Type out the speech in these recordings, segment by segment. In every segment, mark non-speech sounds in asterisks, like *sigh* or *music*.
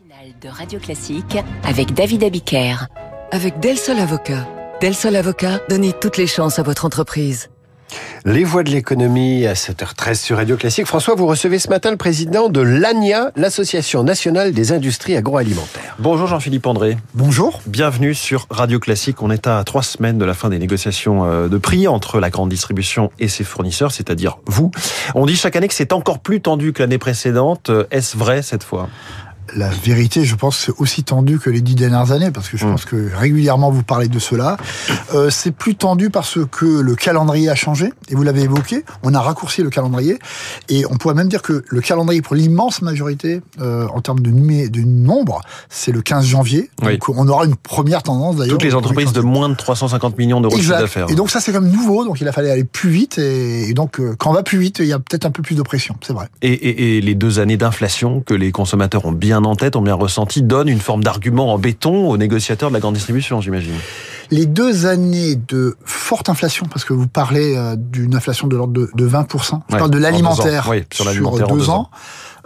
matinale de Radio Classique avec David Abiker. Avec Del Sol Avocat. Del Sol Avocat, donnez toutes les chances à votre entreprise. Les voix de l'économie à 7h13 sur Radio Classique. François, vous recevez ce matin le président de l'ANIA, l'Association nationale des industries agroalimentaires. Bonjour Jean-Philippe André. Bonjour. Bienvenue sur Radio Classique. On est à trois semaines de la fin des négociations euh, de prix entre la grande distribution et ses fournisseurs, c'est-à-dire vous. On dit chaque année que c'est encore plus tendu que l'année précédente. Euh, est-ce vrai cette fois? La vérité, je pense, c'est aussi tendu que les dix dernières années, parce que je mmh. pense que régulièrement vous parlez de cela. Euh, c'est plus tendu parce que le calendrier a changé, et vous l'avez évoqué, on a raccourci le calendrier, et on pourrait même dire que le calendrier pour l'immense majorité, euh, en termes de, de nombre, c'est le 15 janvier. Donc on aura une première tendance d'ailleurs. Toutes les entreprises de moins de 350 millions d'euros de chiffre d'affaires. Et donc ça c'est comme nouveau, donc il a fallu aller plus vite, et, donc euh, quand on va plus vite, il y a peut-être un peu plus de pression, c'est vrai. Et, et, et les deux années d'inflation que les consommateurs ont bien en tête, ont bien ressenti, donne une forme d'argument en béton aux négociateurs de la grande distribution, j'imagine. Les deux années de forte inflation, parce que vous parlez euh, d'une inflation de l'ordre de, 20%, je parle de l'alimentaire sur, deux, ans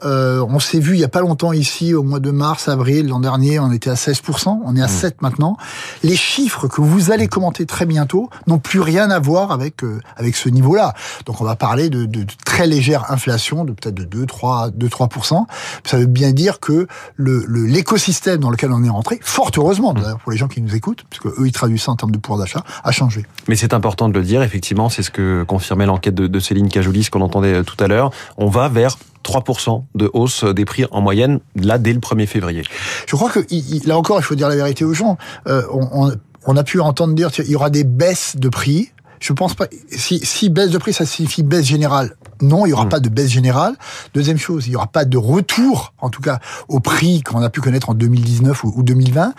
euh, on s'est vu il y a pas longtemps ici, au mois de mars, avril, l'an dernier, on était à 16%, on est à 7 mmh. maintenant. Les chiffres que vous allez commenter très bientôt n'ont plus rien à voir avec euh, avec ce niveau-là. Donc on va parler de, de, très légère inflation, de peut-être de 2, 3, 2, 3%. Ça veut bien dire que le l'écosystème dans lequel on est rentré, fort heureusement, mmh. pour les gens qui nous écoutent, parce que eux ils traduisent ça en termes de pouvoir d'achat, a changé. Mais c'est important de le dire, effectivement, c'est ce que confirmait l'enquête de, de Céline Cajoulis qu'on entendait tout à l'heure. On va vers 3% de hausse des prix en moyenne, là, dès le 1er février. Je crois que, là encore, il faut dire la vérité aux gens. Euh, on, on, a pu entendre dire qu'il y aura des baisses de prix. Je pense pas. Si, si baisse de prix, ça signifie baisse générale. Non, il n'y aura hmm. pas de baisse générale. Deuxième chose, il n'y aura pas de retour, en tout cas, au prix qu'on a pu connaître en 2019 ou 2020.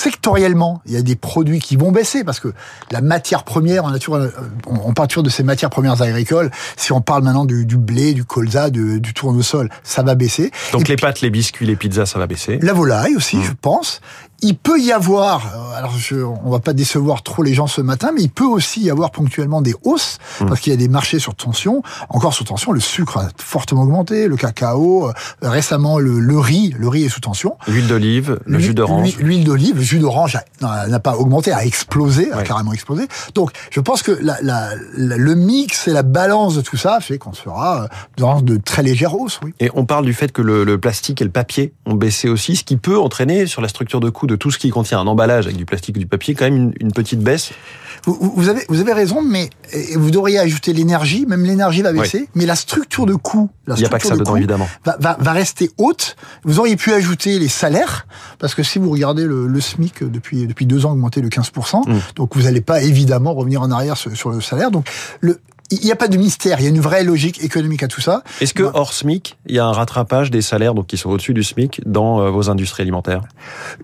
Sectoriellement, il y a des produits qui vont baisser parce que la matière première, en nature, toujours de ces matières premières agricoles. Si on parle maintenant du, blé, du colza, du, tournesol, ça va baisser. Donc les pâtes, les biscuits, les pizzas, ça va baisser. La volaille aussi, hmm. je pense. Il peut y avoir, euh, alors je, on va pas décevoir trop les gens ce matin, mais il peut aussi y avoir ponctuellement des hausses hmm. parce qu'il y a des marchés sur tension. Encore sous tension, le sucre a fortement augmenté, le cacao, euh, récemment le, riz, le riz est sous tension. L'huile d'olive, le jus d'orange. L'huile d'olive, le jus d'orange n'a pas augmenté, a explosé, a carrément explosé. Donc je pense que la, la, le mix et la balance de tout ça fait qu'on sera euh, dans de très légères hausses. Oui. Et on parle du fait que le, le plastique et le papier ont baissé aussi, ce qui peut entraîner sur la structure de coût de tout ce qui contient un emballage avec du plastique ou du papier, quand même une, petite baisse. Vous, avez, vous avez raison, mais vous devriez ajouter l'énergie, même l'énergie va baisser, mais la structure de coût, la Il a pas que ça dedans, évidemment. Va, va, rester haute. Vous auriez pu ajouter les salaires, parce que si vous regardez le, SMIC depuis, depuis deux ans augmenté de 15%, mmh. donc vous n'allez pas évidemment revenir en arrière sur, sur le salaire. Donc le, il n'y a pas de mystère, il y a une vraie logique économique à tout ça. Est-ce que hors SMIC, il y a un rattrapage des salaires donc qui sont au-dessus du SMIC dans euh, vos industries alimentaires?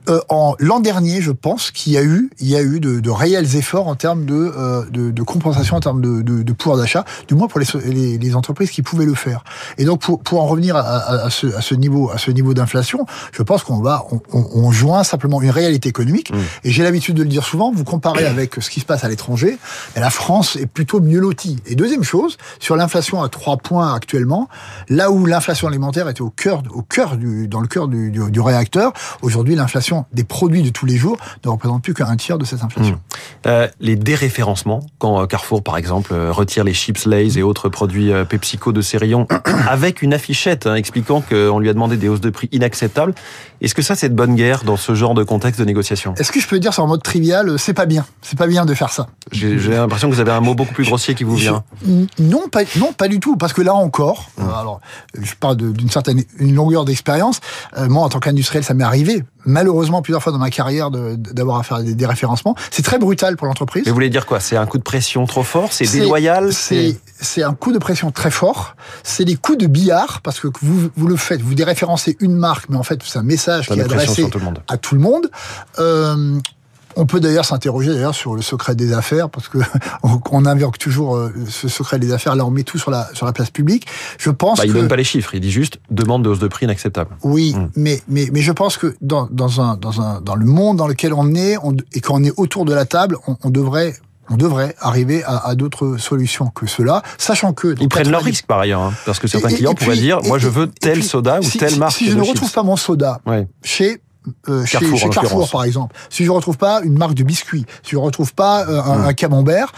Euh, En l'an dernier, je pense qu'il y a eu, il y a eu de, de réels efforts en termes de, euh, de, de, compensation, en termes de, de pouvoir d'achat, du moins pour les, les, entreprises qui pouvaient le faire. Et donc pour, pour en revenir à, à, ce, à ce niveau, à ce niveau d'inflation, je pense qu'on va, on, on, joint simplement une réalité économique. Mmh. Et j'ai l'habitude de le dire souvent. Vous comparez avec ce qui se passe à l'étranger, la France est plutôt mieux lotie deuxième chose, sur l'inflation à 3 points actuellement, là où l'inflation alimentaire était au cœur, au cœur du, dans le cœur du, du, réacteur, aujourd'hui l'inflation des produits de tous les jours ne représente plus qu'un tiers de cette inflation. Mmh. Euh, les déréférencements, quand euh, Carrefour par exemple euh, retire les chips Lays et autres produits PepsiCo de ses *coughs* rayons, avec une affichette hein, expliquant qu'on lui a demandé des hausses de prix inacceptables, est-ce que ça c'est de bonne guerre dans ce genre de contexte de négociation? Est-ce que je peux dire ça en mode trivial C'est pas bien, c'est pas bien de faire ça. J'ai l'impression que vous avez un mot beaucoup plus grossier qui vous vient. Non, pas, non, pas du tout, parce que là encore, mmh. alors je parle d'une certaine une longueur d'expérience. Euh, moi, en tant qu'industriel, ça m'est arrivé malheureusement plusieurs fois dans ma carrière d'avoir à faire des, des référencements. C'est très brutal pour l'entreprise. Mais vous voulez dire quoi? C'est un coup de pression trop fort? C'est déloyal? C'est un coup de pression très fort. C'est des coups de billard parce que vous, vous le faites, vous déréférencez une marque, mais en fait c'est un message qui est adressé à tout le monde. Euh, on peut d'ailleurs s'interroger d'ailleurs sur le secret des affaires parce que *laughs* on invoque toujours euh, ce secret des affaires. Là, on met tout sur la sur la place publique. Je pense. Bah, il donne pas les chiffres. Il dit juste demande de hausse de prix inacceptable. Oui, hmm. mais mais mais je pense que dans dans un dans un dans le monde dans lequel on est et quand on est autour de la table, on, on devrait on devrait arriver à, à d'autres solutions que cela, sachant que... Ils prennent leur risque par ailleurs, hein, parce que certains Et- et- clients et pourraient dire, moi je veux tel puis, soda ou si, telle si- marque Si je ne chips. retrouve pas mon soda Ouais. chez euh, chez, Carrefour, chez par exemple, si je retrouve pas une marque de biscuits, si je retrouve pas euh, un, un camembert,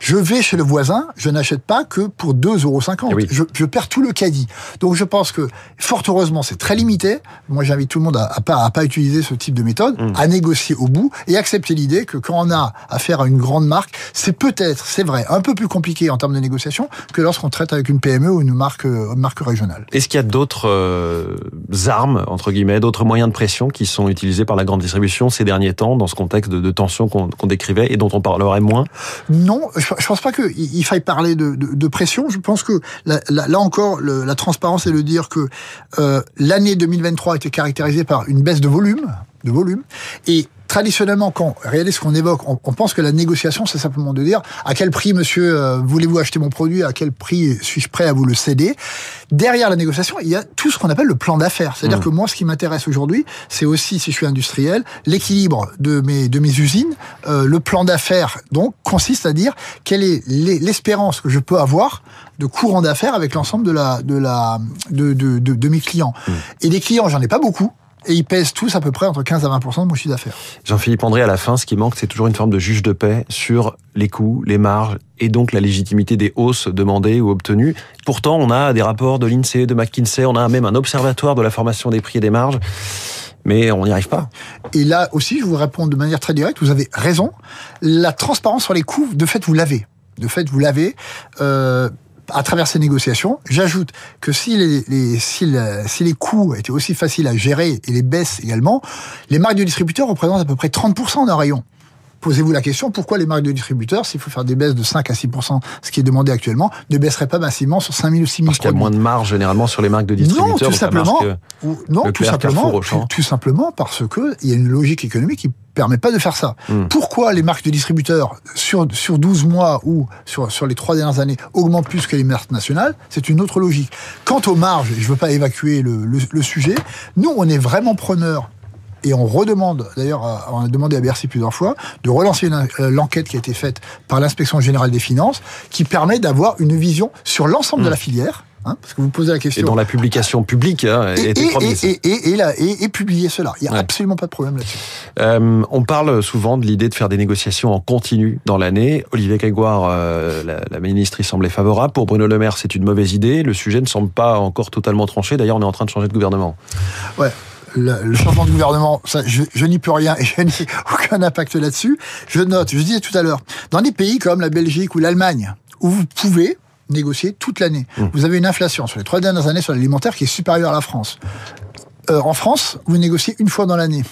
je vais chez le voisin, je n'achète pas que pour 2,50 euros. Eh oui. Je, je perds tout le caddie. Donc je pense que fort heureusement c'est très limité. Moi j'invite tout le monde à, à pas à pas utiliser ce type de méthode, Mm. à négocier au bout et accepter l'idée que quand on a affaire à une grande marque, c'est peut-être, c'est vrai, un peu plus compliqué en termes de négociation que lorsqu'on traite avec une PME ou une marque euh, une marque régionale. Est-ce qu'il y a d'autres euh, armes, entre guillemets, d'autres moyens de pression qui sont utilisés par la grande distribution ces derniers temps, dans ce contexte de, de tension qu'on qu'on décrivait et dont on parlerait moins? Non, je, je pense pas qu'il il faille parler de, pression. Je pense que là, encore, la transparence est de dire que euh, l'année 2023 a été caractérisée par une baisse de volume, de volume, et traditionnellement, quand regardez ce qu'on évoque, on, on pense que la négociation, c'est simplement de dire à quel prix, monsieur, euh, voulez-vous acheter mon produit, à quel prix suis-je prêt à vous le céder? Derrière la négociation, il y a tout ce qu'on appelle le plan d'affaires. C'est-à-dire Mmh. que moi, ce qui m'intéresse aujourd'hui, c'est aussi, si je suis industriel, l'équilibre de mes de mes usines. Euh, le plan d'affaires, donc, consiste à dire quelle est l'e- l'espérance que je peux avoir de courant d'affaires avec l'ensemble de la de la de de, de, de mes clients. Et des clients, j'en ai pas beaucoup. Et ils pèsent tous à peu près entre 15 à 20% de mon chiffre d'affaires. Jean-Philippe André, à la fin, ce qui manque, c'est toujours une forme de juge de paix sur les coûts, les marges et donc la légitimité des hausses demandées ou obtenues. Pourtant, on a des rapports de l'INSEE, de McKinsey, on a même un observatoire de la formation des prix et des marges, mais on n'y arrive pas. Et là aussi, je vous réponds de manière très directe, vous avez raison. La transparence sur les coûts, de fait, vous l'avez. De fait, vous l'avez. Euh, à travers ces négociations, j'ajoute que si les, les- si, la- si les coûts étaient aussi faciles à gérer et les baisses également, les marques de distributeurs représentent à peu près 30% d'un rayon. Posez-vous la question, pourquoi les marques de distributeurs, s'il faut faire des baisses de 5 à 6%, ce qui est demandé actuellement, ne baisseraient pas massivement sur 5 000 ou 6 000 Parce qu'il y a moins de marge généralement sur les marques de distributeurs. non, tout simplement. ou- non, tout simplement. Tout, tout simplement parce que il y a une logique économique qui permet pas de faire ça. Hmm. Pourquoi les marques de distributeurs sur sur 12 mois ou sur sur les trois dernières années augmentent plus que les marques nationales? C'est une autre logique. Quant aux marges, et je veux pas évacuer le, le, le sujet. Nous, on est vraiment preneurs. Et on redemande, d'ailleurs, à- on a demandé à Bercy plusieurs fois, de relancer euh, l'enquête qui a été faite par l'inspection générale des finances, qui permet d'avoir une vision sur l'ensemble de la filière. Hein, parce que vous posez la question Et dont la publication publique hein, et, et, et, et, et, là- et- et publier cela. Il n'y a Ouais. absolument pas de problème là-dessus. Euh, on parle souvent de l'idée de faire des négociations en continu dans l'année. Olivier Grégoire, euh, la, la ministre, y semblait favorable. Pour Bruno Le Maire, c'est une mauvaise idée. Le sujet ne semble pas encore totalement tranché. D'ailleurs, on est en train de changer de gouvernement. Ouais. Le, le changement de gouvernement, ça, je, je n'y peux rien et je n'ai aucun impact là-dessus. Je note, je disais tout à l'heure, dans des pays comme la Belgique ou l'Allemagne, où vous pouvez négocier toute l'année, vous avez une inflation sur les trois dernières années sur l'alimentaire qui est supérieure à la France. Euh, en France, vous négociez une fois dans l'année.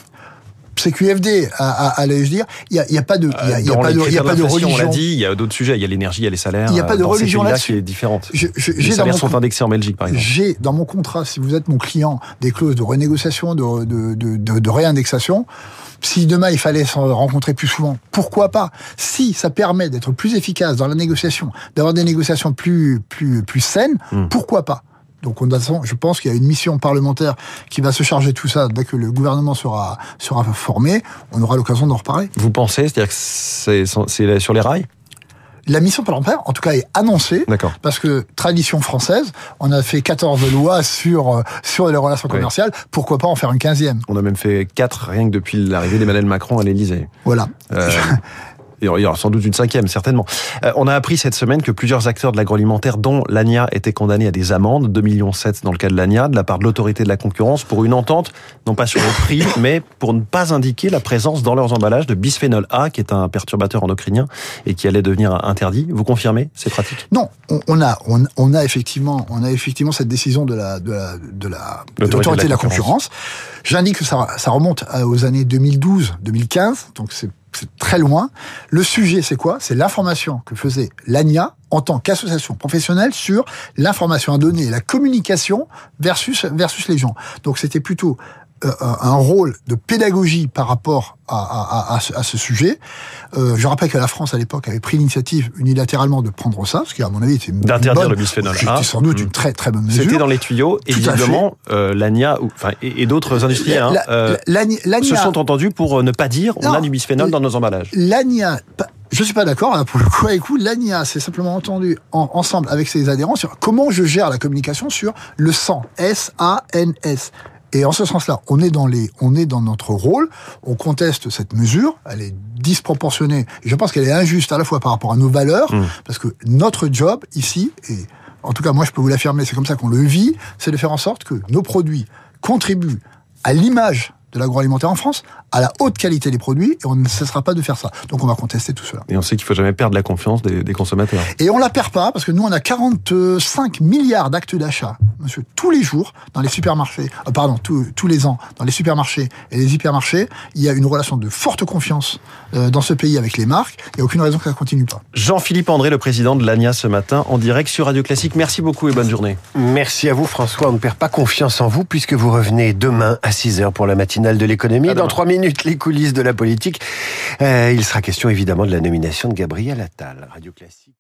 CQFD, à, à, allais-je dire, il n'y a, a pas de, il y a, y pas de, il y a pas de religion. On l'a dit, il y a d'autres sujets. Il y a l'énergie, il y a les salaires. Il y a pas de euh, religion là-dessus. qui est différente. Je- je- les salaires sont indexés en Belgique, par exemple. J'ai dans mon contrat, si vous êtes mon client, des clauses de renégociation, de, de, de, de, de réindexation. Si demain il fallait s'en rencontrer plus souvent, pourquoi pas? Si ça permet d'être plus efficace dans la négociation, d'avoir des négociations plus plus plus saines, Hmm. pourquoi pas? Donc, on attend- je pense qu'il y a une mission parlementaire qui va se charger de tout ça dès que le gouvernement sera sera formé. On aura l'occasion d'en reparler. Vous pensez, c'est-à-dire que c'est c'est sur les rails? La mission parlementaire, en tout cas, est annoncée. D'accord. Parce que tradition française, on a fait 14 lois sur euh, sur les relations Oui. commerciales. Pourquoi pas en faire une 15e On a même fait quatre rien que depuis l'arrivée d'Emmanuel Macron à l'Élysée. Voilà. Euh, *laughs* il y aura sans doute une cinquième, certainement. Euh, on a appris cette semaine que plusieurs acteurs de l'agroalimentaire, dont l'ANIA, étaient condamnés à des amendes, 2,7 millions dans le cas de l'ANIA, de la part de l'autorité de la concurrence, pour une entente, non pas sur le prix, *coughs* mais pour ne pas indiquer la présence dans leurs emballages de bisphénol A, qui est un perturbateur endocrinien et qui allait devenir interdit. Vous confirmez ces pratiques? Non, on, on a on, on a effectivement on a effectivement cette décision de la de la de la de l'autorité de la concurrence. J'indique que ça ça remonte aux années 2012-2015, donc c'est c'est très loin. Le sujet, c'est quoi? C'est l'information que faisait l'ANIA en tant qu'association professionnelle sur l'information à donner la communication versus versus les gens. Donc c'était plutôt euh, un rôle de pédagogie par rapport à, à, ce, à ce sujet. Euh, je rappelle que la France, à l'époque, avait pris l'initiative unilatéralement de prendre ça, ce qui, à mon avis, était D'interdire le bisphénol A. C'était sans doute Mm. une très très bonne mesure. C'était dans les tuyaux, Tout à visiblement, euh, l'ANIA ou- enfin, et, et d'autres industriels hein, La- euh, la- se sont entendus pour ne pas dire on a du bisphénol dans nos emballages. L'ANIA, Je suis pas d'accord. là, Pour le coup, avec vous, l'ANIA s'est simplement entendu en- ensemble avec ses adhérents sur comment je gère la communication sur le SAN. S-A-N-S. Et en ce sens-là, on est dans les, on est dans notre rôle. On conteste cette mesure. Elle est disproportionnée. Et je pense qu'elle est injuste à la fois par rapport à nos valeurs, parce que notre job ici, et en tout cas moi je peux vous l'affirmer, c'est comme ça qu'on le vit, c'est de faire en sorte que nos produits contribuent à l'image de l'agroalimentaire en France, à la haute qualité des produits, et on ne cessera pas de faire ça. Donc on va contester tout cela. Et on sait qu'il faut jamais perdre la confiance des, des consommateurs. Et on la perd pas, parce que nous, on a 45 milliards d'actes d'achat, monsieur, tous les jours, dans les supermarchés, euh, pardon, tous- tous les ans, dans les supermarchés et les hypermarchés, il y a une relation de forte confiance euh, dans ce pays avec les marques, il n'y a aucune raison que ça continue pas. Jean-Philippe André, le président de l'ANIA ce matin, en direct sur Radio Classique. Merci beaucoup et bonne journée. Merci à vous François, on ne perd pas confiance en vous puisque vous revenez demain à 6h pour la matinale de l'économie. Dans trois minutes, les coulisses de la politique. Euh, il sera question évidemment de la nomination de Gabriel Attal. Radio Classique.